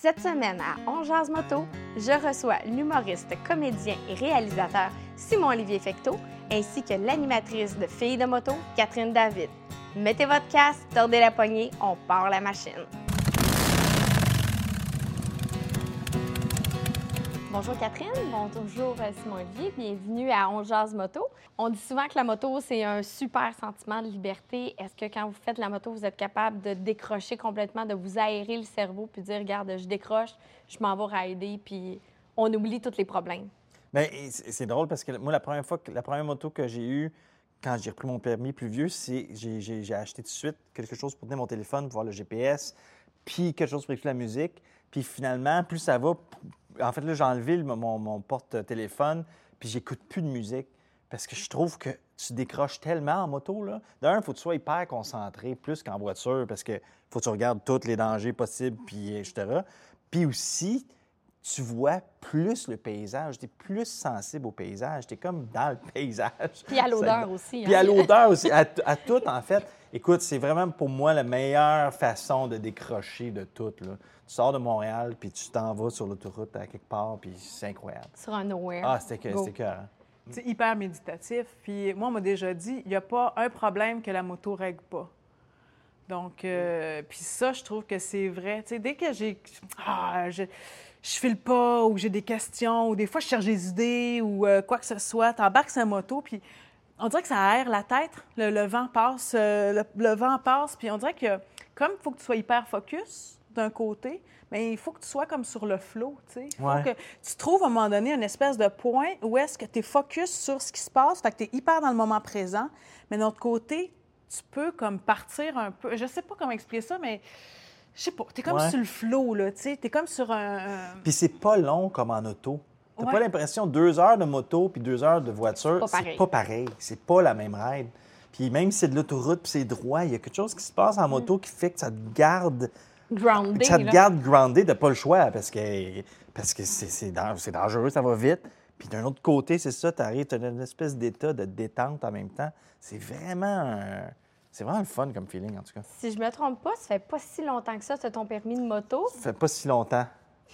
Cette semaine à On Moto, je reçois l'humoriste, comédien et réalisateur Simon-Olivier Fecteau ainsi que l'animatrice de Filles de moto, Catherine David. Mettez votre casque, tordez la poignée, on part la machine. Bonjour Catherine, bonjour euh, Simon-Olivier, bienvenue à On Jazz Moto. On dit souvent que la moto, c'est un super sentiment de liberté. Est-ce que quand vous faites la moto, vous êtes capable de décrocher complètement, de vous aérer le cerveau, puis dire, regarde, je décroche, je m'en vais rider, puis on oublie tous les problèmes? Bien, c'est drôle parce que moi, la première fois, la première moto que j'ai eue quand j'ai repris mon permis plus vieux, c'est j'ai acheté tout de suite quelque chose pour tenir mon téléphone, voir le GPS, puis quelque chose pour écouter la musique. Puis finalement, plus ça va, en fait, là, j'ai enlevé le- mon, mon porte-téléphone, puis j'écoute plus de musique parce que je trouve que tu décroches tellement en moto. là. D'un, il faut que tu sois hyper concentré, plus qu'en voiture, parce que faut que tu regardes tous les dangers possibles, puis etc. Puis aussi, tu vois plus le paysage, tu es plus sensible au paysage, tu es comme dans le paysage. Puis à l'odeur Ça- aussi. Puis hein? à l'odeur aussi, à tout en fait. Écoute, c'est vraiment pour moi la meilleure façon de décrocher de tout. Là. Tu sors de Montréal, puis tu t'en vas sur l'autoroute à quelque part, puis c'est incroyable. Sur un nowhere. Ah, c'était que- c'était écœurant. C'est hyper méditatif. Puis moi, on m'a déjà dit, il n'y a pas un problème que la moto règle pas. Donc, euh, puis ça, je trouve que c'est vrai. Tu sais, dès que j'ai. Ah, je, je file pas, ou j'ai des questions, ou des fois, je cherche des idées, ou euh, quoi que ce soit, t'embarques sur la moto, puis on dirait que ça aère la tête. Le, le vent passe, euh, le, le vent passe, puis on dirait que, comme il faut que tu sois hyper focus d'un côté, mais il faut que tu sois comme sur le flot, tu sais. Il faut Ouais. que tu trouves à un moment donné une espèce de point où est-ce que tu es focus sur ce qui se passe, fait que tu es hyper dans le moment présent, mais d'un autre côté, tu peux comme partir un peu. Je sais pas comment expliquer ça, mais je sais pas. Tu es comme Ouais. sur le flot, là, tu sais. Tu es comme sur un. un- Puis c'est pas long comme en auto. T'as Ouais. pas l'impression deux heures de moto puis deux heures de voiture, pas c'est pas pareil. C'est pas la même ride. Puis même si c'est de l'autoroute puis c'est droit, il y a quelque chose qui se passe en moto qui fait que ça te garde Grounded. ça te là. garde groundé, t'as pas le choix parce que parce que c'est c'est dan- c'est dangereux, ça va vite. Puis d'un autre côté, c'est ça, tu arrives, tu as une espèce d'état de détente en même temps. C'est vraiment un- c'est vraiment le fun comme feeling en tout cas. Si je me trompe pas, ça fait pas si longtemps que ça, tu as ton permis de moto, Ça fait pas si longtemps.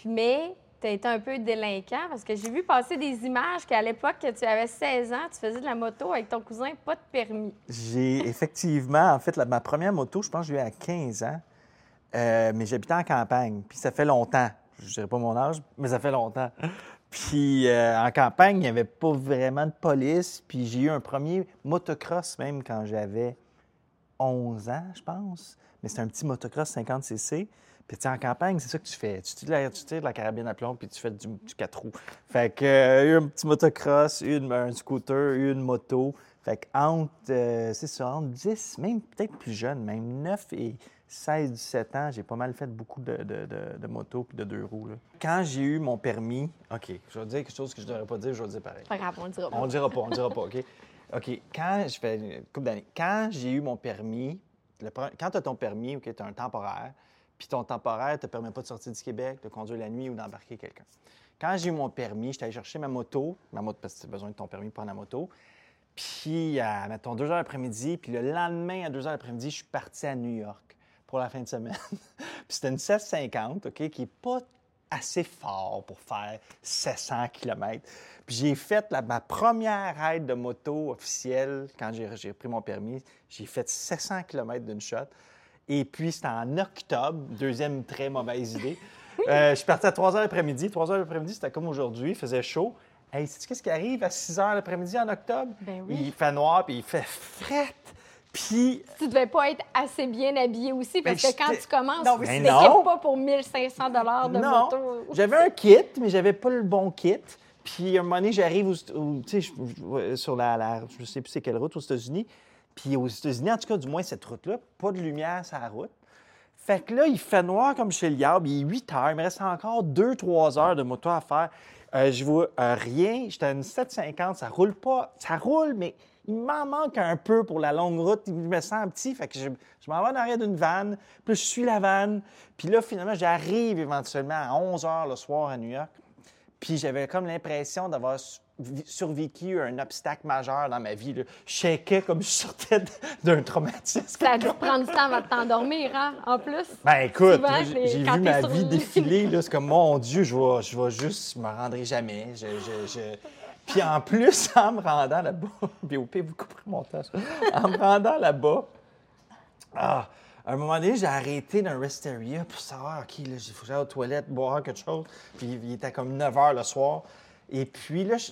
mais tu as été un peu délinquant parce que j'ai vu passer des images qu'à l'époque que tu avais 16 ans, tu faisais de la moto avec ton cousin, pas de permis. J'ai effectivement, en fait, la- ma première moto, je pense que je l'ai eu à 15 ans, Euh, mais j'habitais en campagne. Puis ça fait longtemps. Je dirais pas mon âge, mais ça fait longtemps. Puis euh, en campagne, il n'y avait pas vraiment de police. Puis j'ai eu un premier motocross même quand j'avais 11 ans, je pense. Mais c'était un petit motocross 50cc. Puis tu en campagne, c'est ça que tu fais. Tu tires, la, tu tires de la carabine à plomb, puis tu fais du, du 4 roues. Fait que euh, eu un petit motocross, une, un scooter, une moto. Fait que entre, euh, c'est ça, entre 10, même peut-être plus jeune, même 9 et 16, 17 ans, j'ai pas mal fait beaucoup de, de, de, de motos puis de deux roues. là. Quand j'ai eu mon permis, OK, je vais dire quelque chose que je devrais pas dire, je vais le dire pareil. Pas grave, on le dira pas. On le dira pas, on le dira pas, OK? OK, quand je fais une couple d'années, quand j'ai eu mon permis, le quand tu as ton permis, OK, tu as un temporaire, puis ton temporaire ne te permet pas de sortir du Québec, de conduire la nuit ou d'embarquer quelqu'un. Quand j'ai eu mon permis, j'étais allé chercher ma moto, ma moto parce que tu as besoin de ton permis pour prendre la moto. Puis, à, mettons, 2 heures l'après-midi, puis le lendemain, à 2 heures l'après-midi, je suis parti à New York pour la fin de semaine. puis c'était une 750, OK, qui n'est pas assez fort pour faire 700 km. Puis j'ai fait ma première ride de moto officielle quand j'ai j'ai pris mon permis. J'ai fait 700 km d'une shot. Et puis, c'était en octobre, deuxième très mauvaise idée. Euh, je suis parti à 3 heures l'après-midi. 3 heures l'après-midi, c'était comme aujourd'hui, il faisait chaud. Hey, sais-tu qu'est-ce qui arrive à 6 heures l'après-midi en octobre? Ben oui. Il fait noir, puis il fait fret. Puis Tu devais pas être assez bien habillé aussi parce Ben, que quand tu commences, Non, tu mais t'équipes non. pas pour 1500 dollars de non, moto. j'avais un kit, mais j'avais pas le bon kit. Puis à un moment donné, j'arrive tu sur la, la- je sais plus c'est quelle route aux États-Unis. Puis aux États-Unis, en tout cas, du moins cette route-là, pas de lumière sur la route. Fait que là, il fait noir comme chez le diable. Il est 8 heures. Il me reste encore 2-3 heures de moto à faire. Euh, je vois euh, rien. J'étais à une 750. Ça roule pas. Ça roule, mais il m'en manque un peu pour la longue route. Il me sent petit. Fait que je, je m'en vais en arrière d'une vanne. Puis je suis la vanne. Puis là, finalement, j'arrive éventuellement à 11 heures le soir à New York. Puis j'avais comme l'impression d'avoir survécu un obstacle majeur dans ma vie. là. Je comme je sortais d'un traumatisme. Ça a dû prendre du temps avant de t'endormir, hein, en plus. Ben écoute, j'ai vu ma vie le- défiler, c'est comme, mon Dieu, je vais, je vais juste, je me rendrai jamais. Je, je- je- Puis en plus, en me rendant là-bas, pire, vous couperez mon montage, en me rendant là-bas, ah, à un moment donné, j'ai arrêté d'un rest area pour savoir, OK, là, il faut que j'aille aux toilettes, boire quelque chose. Puis il était comme 9 h le soir. Et puis là, je,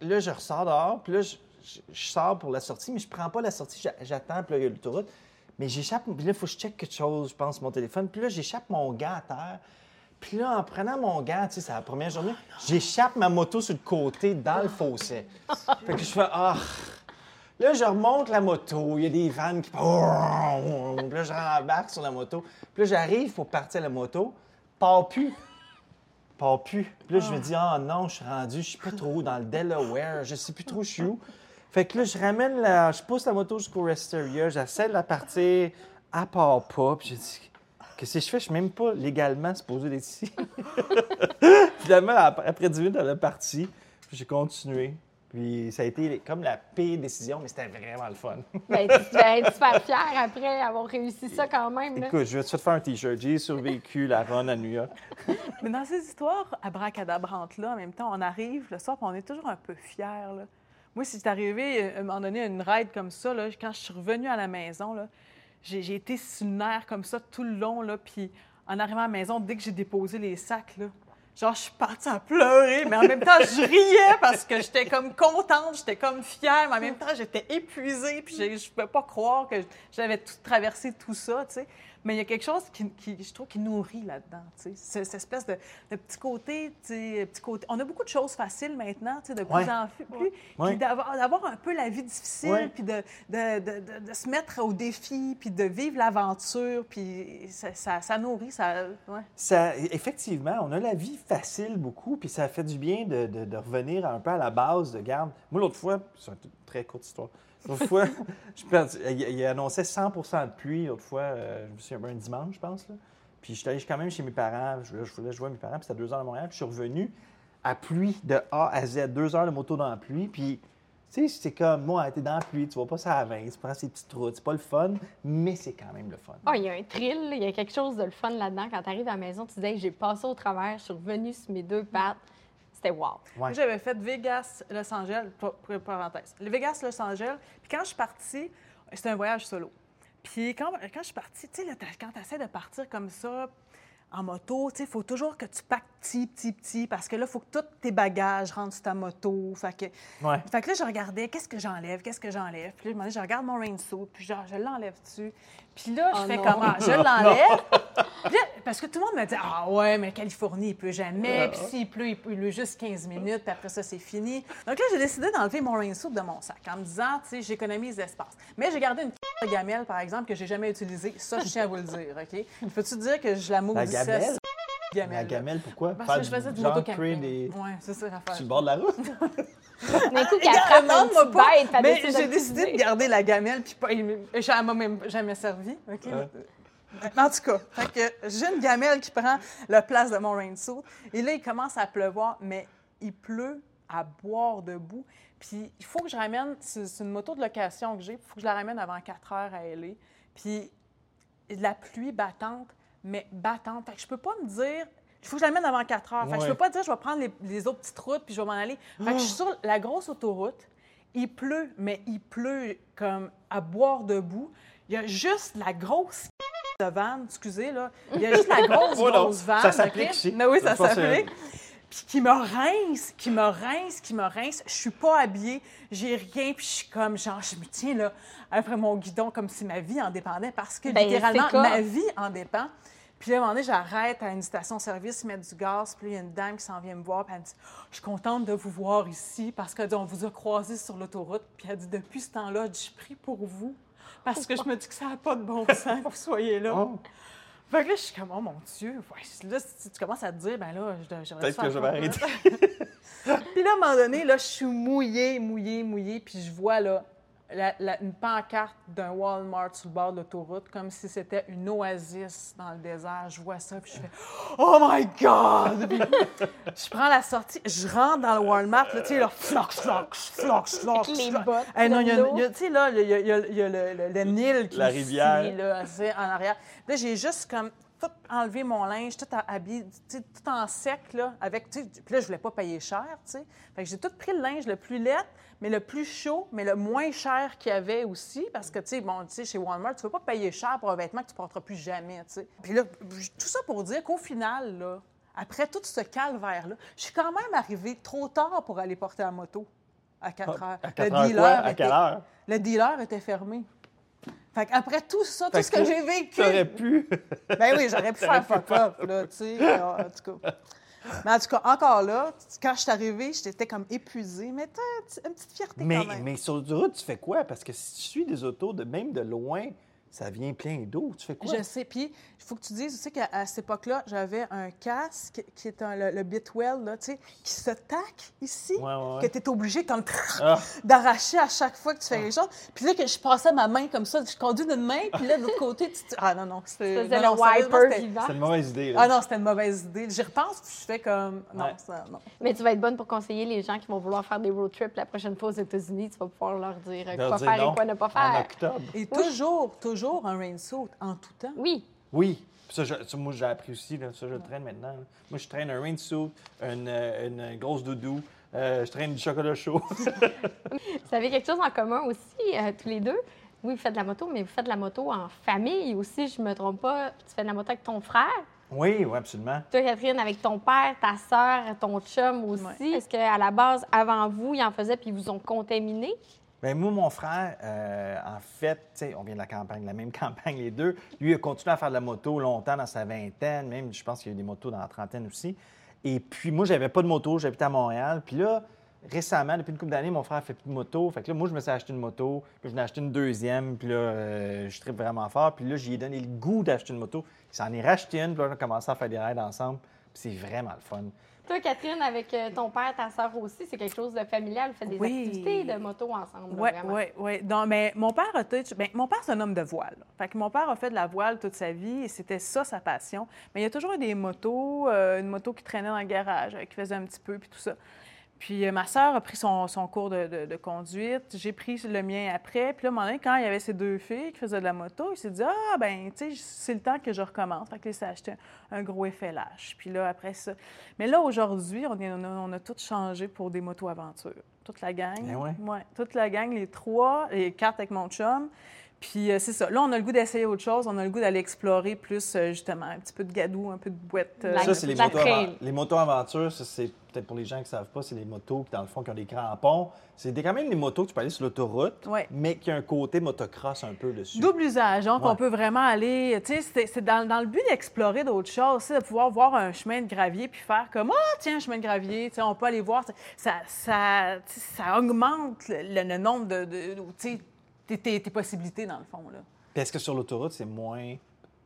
là, je ressors dehors, puis là, je, je- je sors pour la sortie, mais je prends pas la sortie, j'a- j'attends, puis là, il y a l'autoroute. Mais j'échappe, puis là, il faut que je check quelque chose, je pense, mon téléphone. Puis là, j'échappe mon gant à terre. Puis là, en prenant mon gant, tu sais, c'est la première journée, j'échappe ma moto sur le côté dans le fossé. Fait que je fais, ah. Là, je remonte la moto, il y a des vannes qui. Puis là, je rembarque sur la moto. Puis là, j'arrive pour partir la moto, part plus. Plus. Puis là, je me dis, ah non, je suis rendu, je sais pas trop dans le Delaware, je sais plus trop où je suis où. Fait que là, je ramène la. Je pousse la moto jusqu'au rest area, j'essaie de la partir, à part pas. Puis j'ai dit, qu'est-ce que je fais? Je suis même pas légalement supposé d'être ici. Finalement, ap- après 10 minutes, elle est partie. Puis j'ai continué. Puis ça a été comme la pire décision, mais c'était vraiment le fun. Ben, tu vas être super fier après avoir réussi ça quand même. là. Écoute, je vais te faire un t-shirt. J'ai survécu la run à New York. Mais dans ces histoires abracadabrantes-là, en même temps, on arrive le soir, puis on est toujours un peu fiers. là. Moi, si c'est arrivé, euh, à un moment donné, une ride comme ça, là, quand je suis revenue à la maison, là, j'ai j'ai été sur le nerf comme ça tout le long. Là, puis en arrivant à la maison, dès que j'ai déposé les sacs, là, genre, je suis partie à pleurer, mais en même temps, je riais parce que j'étais comme contente, j'étais comme fière, mais en même temps, j'étais épuisée, puis je ne pouvais pas croire que j'avais tout traversé tout ça, tu sais. Mais il y a quelque chose qui, qui, je trouve, qui nourrit là-dedans, tu sais. Cette espèce de, de petit côté, tu sais, petit côté. On a beaucoup de choses faciles maintenant, tu sais, de plus Ouais. en plus. Puis Ouais. d'avoir d'avoir un peu la vie difficile, Ouais. puis de, se mettre au défi, puis de vivre l'aventure, puis ça, ça, ça nourrit, ça... Effectivement, on a la vie facile beaucoup, puis ça fait du bien de revenir un peu à la base de garde. Moi, l'autre fois, c'est une très courte histoire. L'autre fois, je pense- il, annonçait 100 de pluie, l'autre fois, euh, je me souviens, un dimanche, je pense. Là. Puis je suis allé quand même chez mes parents, je, je voulais jouer à mes parents, puis c'était à 2 heures de Montréal, puis je suis revenu à pluie de A à Z, deux heures de moto dans la pluie, puis tu sais, c'est comme, moi, t'es dans la pluie, tu vas pas ça à 20, tu prends ces petites routes, c'est pas le fun, mais c'est quand même le fun. Ah, il y a un thrill, il y a quelque chose de le fun là-dedans. Quand tu arrives à la maison, tu dis, j'ai passé au travers, je suis revenue sur mes deux pattes. C'était wow. Ouais. J'avais fait Vegas, Los Angeles, parenthèse. Le Vegas, Los Angeles. Puis quand je suis partie, c'était un voyage solo. Puis quand, quand je suis partie, tu sais, quand tu essaies de partir comme ça, en moto, tu sais, il faut toujours que tu packes petit, petit, petit, parce que là, il faut que tous tes bagages rentrent sur ta moto. Fait que, Ouais. fait que là, je regardais, qu'est-ce que j'enlève, qu'est-ce que j'enlève? Puis là, je me dis, je regarde mon rain suit, puis genre, je l'enlève dessus. Puis là, je Oh fais non. comment? Je l'enlève. Parce que tout le monde me dit Ah ouais, mais Californie, il pleut jamais. Puis s'il pleut, il pleut juste 15 minutes, puis après ça, c'est fini. Donc là, j'ai décidé d'enlever mon rain suit de mon sac en me disant, tu sais, j'économise l'espace. Mais j'ai gardé une de gamelle, par exemple, que j'ai jamais utilisée. Ça, je tiens à vous le dire, OK? Peux-tu dire que je la maudissais? cette gamelle? La gamelle, pourquoi? Parce Faire que je faisais du motocamping. des... Ouais, c'est ça l'affaire. Sur le bord de la route? Qu'elle frappe Demande-moi petit pas, bête, mais j'ai de décidé de garder la gamelle, puis pas, elle m'a même jamais servi. OK? En tout cas, fait que j'ai une gamelle qui prend la place de mon rain suit. Et là, il commence à pleuvoir, mais il pleut à boire debout. Puis il faut que je ramène, c'est c'est une moto de location que j'ai, il faut que je la ramène avant 4 heures à LA. Puis de la pluie battante, mais battante. Fait que je peux pas me dire, il faut que je la mène avant 4 heures. Fait que je peux pas dire, je vais prendre les, les autres petites routes puis je vais m'en aller. Fait que je suis sur la grosse autoroute. Il pleut, mais il pleut comme à boire debout. Il y a juste la grosse de vanne, excusez, là. Il y a juste la grosse, Oh grosse vanne. ça s'applique OK? ici. Mais oui, ça que- s'applique. Puis qui me rince, qui me rince, qui me rince. Je suis pas habillée, j'ai rien, puis je suis comme, genre, je me tiens là, après mon guidon, comme si ma vie en dépendait, parce que Ben, littéralement, ma vie en dépend. Puis là, à un moment donné, j'arrête à une station-service, mettre du gaz, puis là, il y a une dame qui s'en vient me voir, puis elle me dit Je suis contente de vous voir ici, parce que on vous a croisés sur l'autoroute. Puis elle dit Depuis ce temps-là, je prie pour vous, parce que je me dis que ça n'a pas de bon sens que vous soyez là. Oh. Fait que là, je suis comme, oh mon Dieu. Là, si tu commences à te dire, ben là, je Peut-être que je vais arrêter. Puis là, à un moment donné, là, je suis mouillée, mouillée, mouillée, puis je vois, là, la- la- une pancarte d'un Walmart sur le bord de l'autoroute, comme si c'était une oasis dans le désert. Je vois ça, puis je fais Oh my God! Puis je prends la sortie, je rentre dans le Walmart, là, tu sais, là, flox, flox, flox, flox. Avec les flox. bottes Hey, non, il y a, tu sais, là, il y a, il y a- il y a le, le- le Nil qui La rivière. là, en arrière. Là, j'ai juste comme tout enlevé mon linge, tout habillé, tout en sec, là, avec, tu sais, puis là, je voulais pas payer cher, tu sais. Fait que j'ai tout pris le linge le plus laid, mais le plus chaud, mais le moins cher qu'il y avait aussi, parce que, tu sais, bon, tu sais, chez Walmart, tu peux pas payer cher pour un vêtement que tu porteras plus jamais, tu sais. Puis là, tout ça pour dire qu'au final, là, après tout ce calvaire-là, je suis quand même arrivée trop tard pour aller porter la moto à 4 heures. Ah, À 4 le heures dealer quoi? À était- quelle heure? le dealer était fermé. Fait qu'après tout ça, tout ce que que j'ai vécu. T'aurais pu. Ben oui, j'aurais pu faire fuck up, là, tu sais. En tout cas. Mais en tout cas, encore là, quand je suis arrivée, j'étais comme épuisée, mais t'as une petite fierté Mais, quand même. mais sur l'autoroute, tu fais quoi? Parce que si tu suis des autos, de, même de loin, ça vient plein d'eau. Tu fais quoi? Je sais. Puis, il faut que tu dises aussi qu'à à cette époque-là, j'avais un casque qui est un, le, le Bitwell, là, tu sais, qui se taque ici, Ouais, ouais, ouais. que tu es obligé comme Ah, d'arracher à chaque fois que tu fais quelque chose. Puis là, que je passais ma main comme ça, je conduis d'une main, puis là, de l'autre côté, tu te... Ah non, non, c'était... le wiper c'était- vivant. c'est une mauvaise idée. Là. Ah non, c'était une mauvaise idée. J'y repense, puis je fais comme... Non, Ouais. ça, non. Mais tu vas être bonne pour conseiller les gens qui vont vouloir faire des road trips la prochaine fois aux États-Unis. Tu vas pouvoir leur dire Leur quoi dire faire non et quoi ne pas En faire. octobre. Et toujours, toujours un rain suit en tout temps. Oui. Oui. Ça, je- ça, moi, j'ai appris aussi. Là. Ça, je le traîne maintenant. là. Moi, je traîne un rain suit, une, euh, une grosse doudou. euh, je traîne du chocolat chaud. Vous avez quelque chose en commun aussi, euh, tous les deux? Oui, vous faites de la moto, mais vous faites de la moto en famille aussi, je me trompe pas. Tu fais de la moto avec ton frère? oui, oui, absolument. Toi, Catherine, avec ton père, ta sœur, ton chum aussi. Ouais. Est-ce qu'à la base, avant vous, ils en faisaient puis ils vous ont contaminé? Ben, moi, mon frère, euh, en fait, on vient de la campagne, la même campagne, les deux. Lui, il a continué à faire de la moto longtemps dans sa vingtaine, même, je pense qu'il y a eu des motos dans la trentaine aussi. Et puis, moi, j'avais pas de moto, j'habitais à Montréal. Puis là, récemment, depuis une couple d'années, mon frère fait plus de moto. Fait que là, moi, je me suis acheté une moto, puis je venais acheter une deuxième, puis là, euh, je tripe vraiment fort. Puis là, j'y ai donné le goût d'acheter une moto. Il s'en est racheté une, puis là, on a commencé à faire des raids ensemble. Puis c'est vraiment le fun. Toi, Catherine, avec euh, ton père, ta sœur aussi, c'est quelque chose de familial. Vous faites des Oui. activités de moto ensemble. Oui, oui, oui. Non, mais mon père a tout- ben, mon père, c'est un homme de voile. Fait que mon père a fait de la voile toute sa vie et c'était ça sa passion. Mais il y a toujours eu des motos, euh, une moto qui traînait dans le garage, euh, qui faisait un petit peu, puis tout ça. Puis euh, ma sœur a pris son, son cours de, de- de conduite. J'ai pris le mien après. Puis là, à un moment donné, quand il y avait ces deux filles qui faisaient de la moto, il s'est dit Ah, ben, tu sais, c'est le temps que je recommence. Fait que là, il s'est acheté un, un gros FLH. Puis là, après ça. Mais là, aujourd'hui, on, a, on a tout changé pour des motos aventures. Toute la gang. Eh ouais? Ouais, toute la gang, les trois, les quatre avec mon chum. Puis euh, c'est ça. Là, on a le goût d'essayer autre chose. On a le goût d'aller explorer plus, euh, justement, un petit peu de gadou, un peu de boîte. euh, Ça, c'est les motos, les motos aventures. Ça, c'est peut-être pour les gens qui ne savent pas, c'est les motos qui, dans le fond, qui ont des crampons. C'est quand même des motos que tu peux aller sur l'autoroute, Ouais. mais qui a un côté motocross un peu dessus. Double usage, donc Ouais. on peut vraiment aller, tu sais, c'est- dans, dans le but d'explorer d'autres choses, de pouvoir voir un chemin de gravier puis faire comme, ah, tiens, un chemin de gravier, tu sais, on peut aller voir, ça, ça, ça augmente le, le nombre de, tes, tes- tes possibilités, dans le fond, là. Puis est-ce que sur l'autoroute, c'est moins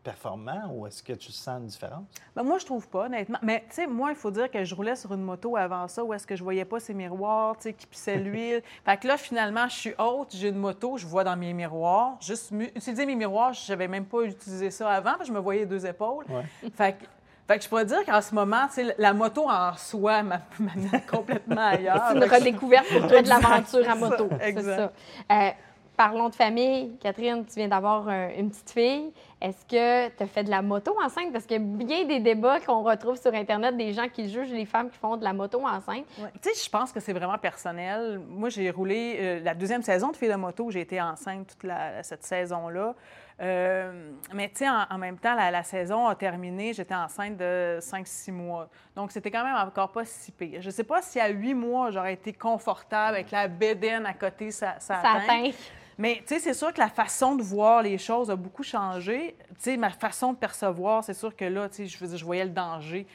performant ou est-ce que tu sens une différence? Ben, moi, je trouve pas, honnêtement. Mais, tu sais, moi, il faut dire que je roulais sur une moto avant ça où est-ce que je voyais pas ces miroirs, tu sais, qui pissaient l'huile. fait que là, finalement, je suis haute, j'ai une moto, je vois dans mes miroirs. Juste mu- utiliser mes miroirs, je n'avais même pas utilisé ça avant, parce que je me voyais deux épaules. Ouais. Fait que, fait que je pourrais dire qu'en ce moment, tu sais, la moto en soi m'a- m'amène complètement ailleurs. C'est une redécouverte pour toi de l'aventure à moto. C'est exact. ça. Euh, parlons de famille. Catherine, tu viens d'avoir un- une petite fille. Est-ce que tu as fait de la moto enceinte? Parce qu'il y a bien des débats qu'on retrouve sur Internet des gens qui jugent les femmes qui font de la moto enceinte. Ouais. Tu sais, je pense que c'est vraiment personnel. Moi, j'ai roulé euh, la deuxième saison de Fille de moto. J'ai été enceinte toute la- cette saison-là. Euh, mais tu sais, en, en même temps, la, la saison a terminé. J'étais enceinte de 5-6 mois. Donc, c'était quand même encore pas si pire. Je sais pas si à 8 mois, j'aurais été confortable avec la bédaine à côté, ça, ça, Ça atteint. atteint. Mais tu sais, c'est sûr que la façon de voir les choses a beaucoup changé. Tu sais, ma façon de percevoir, c'est sûr que là, tu sais, je, voyais le danger.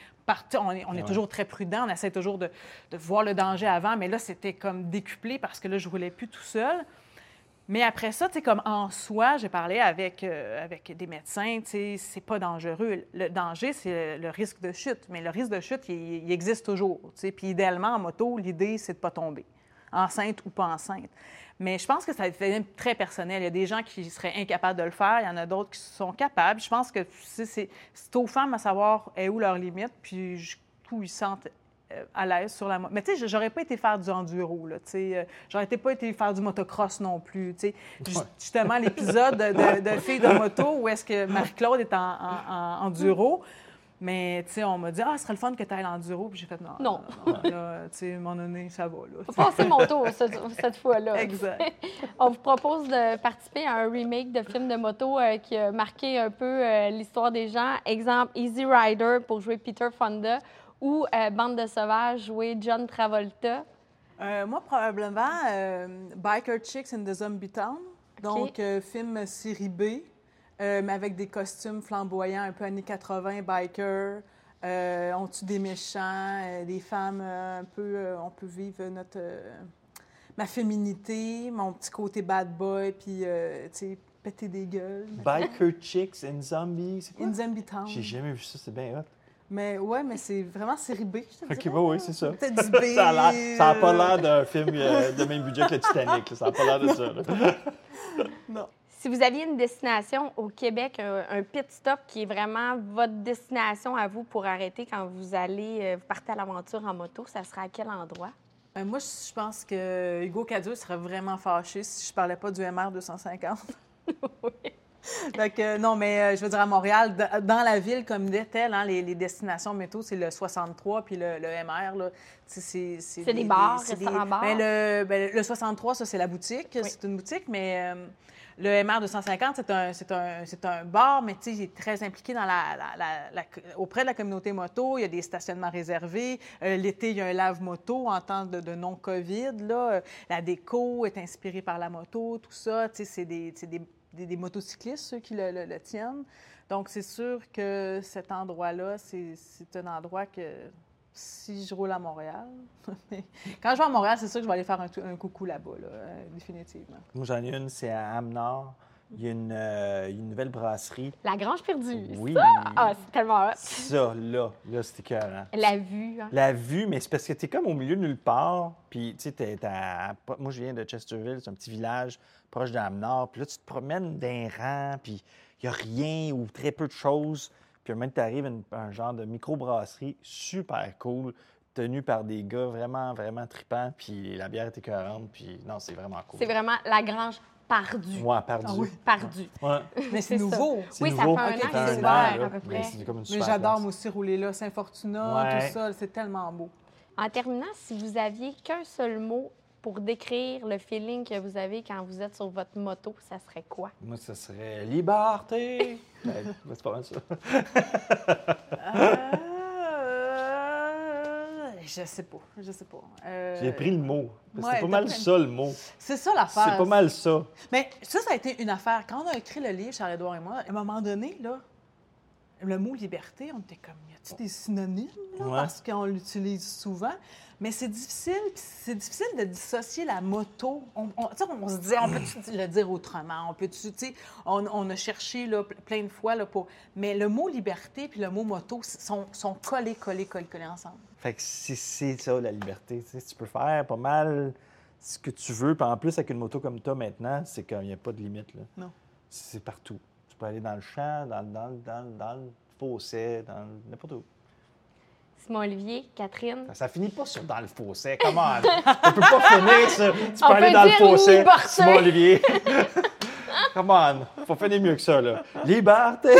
On est, on est Ouais. toujours très prudent, on essaie toujours de, de voir le danger avant, mais là, c'était comme décuplé parce que là, je roulais plus tout seul. Mais après ça, tu sais, comme en soi, j'ai parlé avec, euh, avec des médecins, tu sais, c'est pas dangereux. Le danger, c'est le, le risque de chute. Mais le risque de chute, il, il existe toujours. tu sais. Puis idéalement, en moto, l'idée, c'est de pas tomber. enceinte ou pas enceinte. Mais je pense que ça devient très personnel. Il y a des gens qui seraient incapables de le faire, il y en a d'autres qui sont capables. Je pense que c'est c'est aux femmes à savoir est où leurs limites, puis jusqu'où ils sentent euh, à l'aise sur la moto. Mais tu sais, j'aurais pas été faire du enduro, là, tu sais. euh, J'aurais pas été faire du motocross non plus, tu sais. Ouais. Justement, l'épisode de, de, de Filles de moto où est-ce que Marie-Claude est en, en- en enduro. Mais, tu sais, on m'a dit, ah, ce serait le fun que tu ailles l'enduro. Puis j'ai fait, non. Non. non, non, là, tu sais, à un moment donné, ça va, là. Faut passer mon tour cette, cette fois-là. Exact. On vous propose de participer à un remake de film de moto euh, qui a marqué un peu euh, l'histoire des gens. Exemple, Easy Rider pour jouer Peter Fonda ou euh, Bande de sauvages, jouer John Travolta. Moi, probablement, Biker Chicks in the Zombie Town. Donc, film série B, euh, mais avec des costumes flamboyants, un peu années 80, biker. Euh, on tue des méchants, euh, des femmes, un peu, on peut vivre notre, ma féminité, mon petit côté bad boy, puis, tu sais, péter des gueules. Biker Chicks and Zombies. C'est quoi? In Zombie Town. J'ai jamais vu ça, c'est bien hot. Mais ouais, mais c'est vraiment série B, je te Ok, dirais, bah oui, c'est ça. Du B. Ça n'a pas l'air d'un film euh, de même budget que le Titanic. là. Ça n'a pas l'air de ça. là. Non. Si vous aviez une destination au Québec, un, pit stop qui est vraiment votre destination à vous pour arrêter quand vous allez, euh, vous partez à l'aventure en moto, ça serait à quel endroit? Ben, moi, je pense que Hugo Cadieux serait vraiment fâché si je parlais pas du MR 250. Fait que, non, mais euh, je veux dire, à Montréal, dans la ville comme telle, hein, les, les destinations métro, c'est le 63 puis le, le MR. C'est des bars, c'est restaurants-bars? Ben, le, ben, le 63, ça, c'est la boutique. Oui. C'est une boutique, mais euh, le MR 250, c'est un, c'est un, c'est un bar, mais il est très impliqué dans la, la- auprès de la communauté moto. Il y a des stationnements réservés. Euh, L'été, il y a un lave-moto en temps de, non-COVID. là. La déco est inspirée par la moto, tout ça. C'est des, c'est des, des- motocyclistes, ceux qui le, le- le tiennent. Donc, c'est sûr que cet endroit-là, c'est c'est un endroit que si je roule à Montréal, quand je vais à Montréal, c'est sûr que je vais aller faire un, coucou là-bas, là, euh, définitivement. Moi, j'en ai une, c'est à Amnord. Il y a une, euh, une nouvelle brasserie. La Grange perdue. Oui. Ah, c'est tellement hot. Ça, là, là, c'était écœurant. La vue. hein? La vue, mais c'est parce que t'es comme au milieu de nulle part. Puis, tu sais, t'es à- moi, je viens de Chesterville, c'est un petit village proche d'Amnord. Puis là, tu te promènes d'un rang, puis il n'y a rien ou très peu de choses. Puis, même, tu arrives à un genre de microbrasserie super cool, tenue par des gars vraiment, vraiment tripants. Puis, la bière est écœurante. Puis, non, c'est vraiment cool. C'est vraiment la Grange perdue. Ouais, perdu. Ah oui. Perdue. Ouais, Mais c'est nouveau. Oui, ça nouveau. fait un Ok, an ça que fait c'est un à peu mais près. c'est comme une Mais super j'adore, aussi, rouler là, Saint-Fortuna, Ouais. tout ça. C'est tellement beau. En terminant, si vous aviez qu'un seul mot pour décrire le feeling que vous avez quand vous êtes sur votre moto, ça serait quoi? Moi, ça serait liberté. Ouais, c'est pas mal ça. Euh, je sais pas, je sais pas. Euh, J'ai pris le mot. ouais, C'était pas mal pris- ça, le mot. C'est ça l'affaire. C'est pas mal ça. Mais ça, ça a été une affaire. Quand on a écrit le livre, Charles-Édouard et moi, à un moment donné, là, le mot liberté, on était comme, y a-t-il des synonymes, là, Ouais. parce qu'on l'utilise souvent. Mais c'est difficile, c'est difficile de dissocier la moto. On, se dit, on peut-tu le dire autrement? On peut tu sais, on, on a cherché là, plein de fois là, pour. Mais le mot liberté puis le mot moto sont, sont collés, collés, collés, collés ensemble. Fait que c'est ça, la liberté. Tu, peux faire pas mal ce que tu veux. Puis en plus, avec une moto comme toi maintenant, c'est qu'il n'y a pas de limite. Là. Non. C'est partout. Tu peux aller dans le champ, dans, dans, dans, dans le fossé, dans n'importe où. Simon Olivier, Catherine. Ça, ça finit pas sur dans le fossé. Comment? On peut pas finir ça. Tu peux On aller peut dans le fossé. liberté. Simon Olivier. Come on. Faut finir mieux que ça, là. Liberté.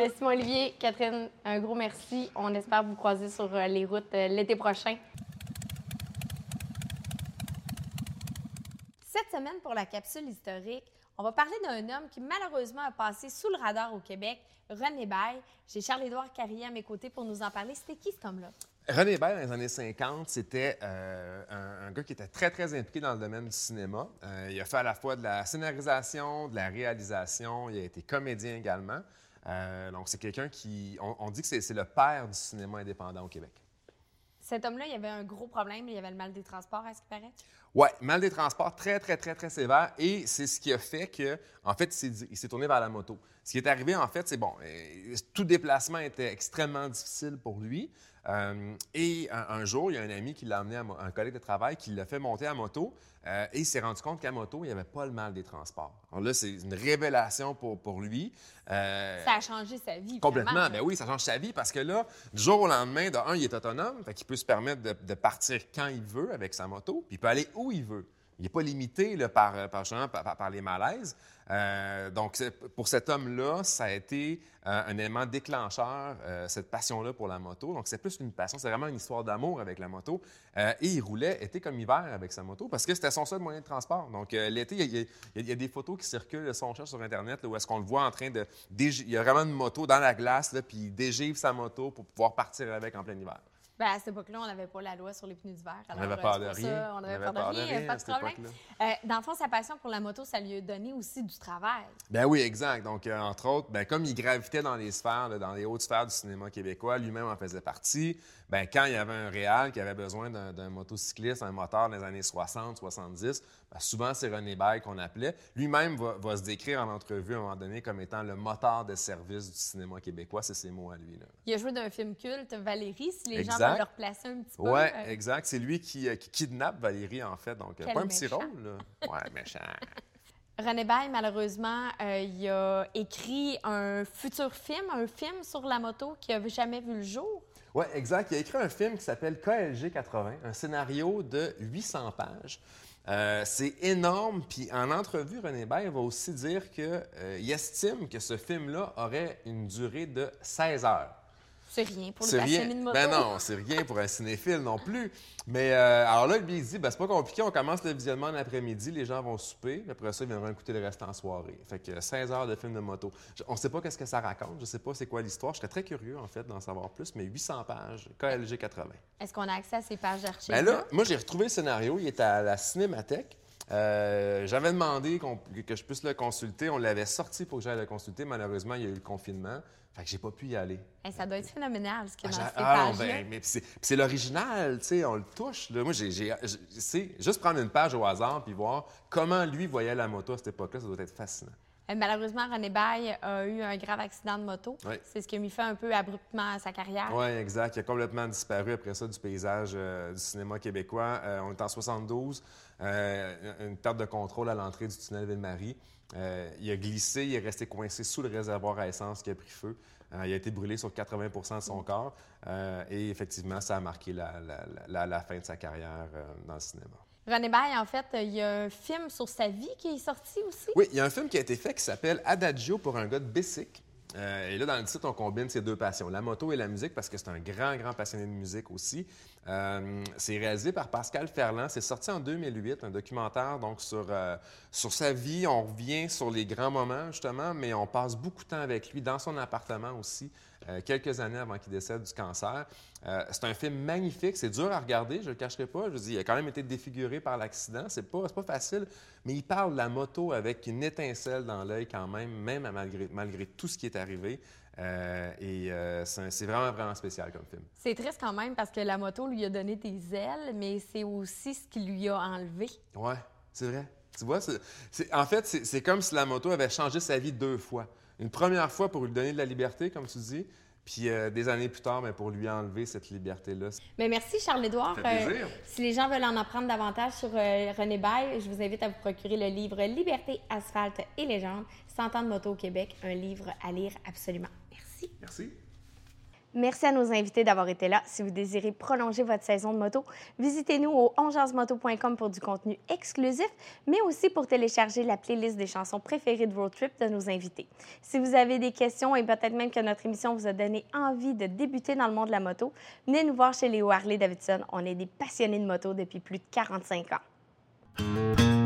Euh, Simon Olivier, Catherine, un gros merci. On espère vous croiser sur euh, les routes euh, l'été prochain. Cette semaine, pour la capsule historique, on va parler d'un homme qui malheureusement a passé sous le radar au Québec, René Bail. J'ai Charles-Édouard Carrier à mes côtés pour nous en parler. C'était qui cet homme-là? René Bail, dans les années 50, c'était euh, un, un gars qui était très, très impliqué dans le domaine du cinéma. Euh, il a fait à la fois de la scénarisation, de la réalisation. Il a été comédien également. Euh, donc, c'est quelqu'un qui... On, on dit que c'est c'est le père du cinéma indépendant au Québec. Cet homme-là, il avait un gros problème. Il avait le mal des transports, à ce qui paraît. Oui, mal des transports très, très, très, très sévère. Et c'est ce qui a fait que, en fait, il s'est- tourné vers la moto. Ce qui est arrivé, en fait, c'est bon, euh, tout déplacement était extrêmement difficile pour lui. Euh, et un, un jour, il y a un ami qui l'a amené, à un collègue de travail, qui l'a fait monter à moto. euh, et il s'est rendu compte qu'à moto, il n'y avait pas le mal des transports. Alors là, c'est une révélation pour, pour lui. Euh, Ça a changé sa vie. Complètement. Ben oui, ça change sa vie parce que là, du jour au lendemain, de un, il est autonome, fait qu'il peut se permettre de, de partir quand il veut avec sa moto, puis il peut aller où il veut. Il n'est pas limité euh, par, les malaises. Euh, donc, pour cet homme-là, ça a été euh, un élément déclencheur, cette passion-là pour la moto. Donc, c'est plus qu'une passion, c'est vraiment une histoire d'amour avec la moto. Et il roulait été comme hiver avec sa moto parce que c'était son seul moyen de transport. Donc, l'été, il y, a- des photos qui circulent, si on cherche sur Internet, où est-ce qu'on le voit en train de... Il y a vraiment une moto dans la glace, là, puis il dégivre sa moto pour pouvoir partir avec en plein hiver. Ben, à cette époque-là, on n'avait pas la loi sur les pneus d'hiver. On alors, n'avait c'est de rien. ça, on n'avait peur de rien, pas de problème. Euh, dans le fond, sa passion pour la moto, ça lui a donné aussi du travail. Ben oui, exact. Donc, euh, entre autres, ben, comme il gravitait dans les sphères, là, dans les hautes sphères du cinéma québécois, lui-même en faisait partie. Ben, quand il y avait un réal qui avait besoin d'un motocycliste, un moteur dans les années 60, 70, ben, souvent c'est René Bail qu'on appelait. Lui-même va, va se décrire en entrevue à un moment donné comme étant le moteur de service du cinéma québécois. C'est ses mots à lui. Là. Il a joué dans un film culte, Valérie, si les gens veulent le replacer un petit peu. Oui, euh, exact. C'est lui qui, euh, qui kidnappe Valérie, en fait. Donc, euh, Quel pas un petit méchant. rôle, là. Ouais, méchant. René Bail, malheureusement, euh, il a écrit un futur film, un film sur la moto qui n'a jamais vu le jour. Oui, exact. Il a écrit un film qui s'appelle KLG 80, un scénario de 800 pages. Euh, c'est énorme. Puis en entrevue, René Bail va aussi dire qu'il estime que ce film-là aurait une durée de 16 heures. C'est rien pour les passionnés de moto. Ben non, c'est rien pour un cinéphile non plus. Mais euh, alors là, lui, il dit, ben, c'est pas compliqué, on commence le visionnement en après-midi, les gens vont souper, puis après ça, ils viendront écouter le reste en soirée. Fait que 16 heures de film de moto. On sait pas qu'est-ce que ça raconte, je sais pas c'est quoi l'histoire. Je serais très curieux, en fait, d'en savoir plus, mais 800 pages, KLG 80. Est-ce qu'on a accès à ces pages d'archives? Ben là, moi, j'ai retrouvé le scénario. Il est à la Cinémathèque. Euh, J'avais demandé que je puisse le consulter. On l'avait sorti pour que j'aille le consulter. Malheureusement, il y a eu le confinement. Fait que j'ai pas pu y aller. Hey, ça doit être phénoménal, ce Ah, dans j'ai- ces ah, non, ben, mais c'est l'original, tu sais, on le touche. Là. Moi, j'ai, juste prendre une page au hasard puis voir comment lui voyait la moto à cette époque-là, ça doit être fascinant. Euh, Malheureusement, René Bail a eu un grave accident de moto. Oui. C'est ce qui a mis fin un peu abruptement à sa carrière. Oui, exact. Il a complètement disparu après ça du paysage euh, du cinéma québécois. Euh, on est en 72, euh, une perte de contrôle à l'entrée du tunnel Ville-Marie. Il a glissé, il est resté coincé sous le réservoir à essence qui a pris feu. Il a été brûlé sur 80 de son corps. Euh, et effectivement, ça a marqué la, la- la- la fin de sa carrière dans le cinéma. René Bail, en fait, il y a un film sur sa vie qui est sorti aussi. Oui, il y a un film qui a été fait qui s'appelle Adagio pour un gars de Bessic. Euh, et là, dans le titre, on combine ces deux passions, la moto et la musique, parce que c'est un grand, grand passionné de musique aussi. Euh, c'est réalisé par Pascal Ferland. C'est sorti en 2008, un documentaire donc sur, euh, sur sa vie. On revient sur les grands moments, justement, mais on passe beaucoup de temps avec lui dans son appartement aussi, euh, quelques années avant qu'il décède du cancer. Euh, c'est un film magnifique. C'est dur à regarder, je ne le cacherai pas. Je veux dire, il a quand même été défiguré par l'accident. C'est pas, pas facile, mais il parle de la moto avec une étincelle dans l'œil quand même, même malgré, malgré tout ce qui est arrivé. Euh, et euh, c'est vraiment, vraiment spécial comme film. C'est triste quand même parce que la moto lui a donné des ailes, mais c'est aussi ce qui lui a enlevé. Ouais, c'est vrai. Tu vois, en fait, c'est comme si la moto avait changé sa vie deux fois. Une première fois pour lui donner de la liberté, comme tu dis, puis euh, des années plus tard, mais pour lui enlever cette liberté-là. Mais merci Charles-Édouard. Euh, si les gens veulent en apprendre davantage sur euh, René Bail, je vous invite à vous procurer le livre Liberté, asphalte et légende, 100 ans de moto au Québec, un livre à lire absolument. Merci. Merci. Merci à nos invités d'avoir été là. Si vous désirez prolonger votre saison de moto, visitez-nous au onjasemoto.com pour du contenu exclusif, mais aussi pour télécharger la playlist des chansons préférées de road trip de nos invités. Si vous avez des questions et peut-être même que notre émission vous a donné envie de débuter dans le monde de la moto, venez nous voir chez Léo Harley Davidson. On est des passionnés de moto depuis plus de 45 ans.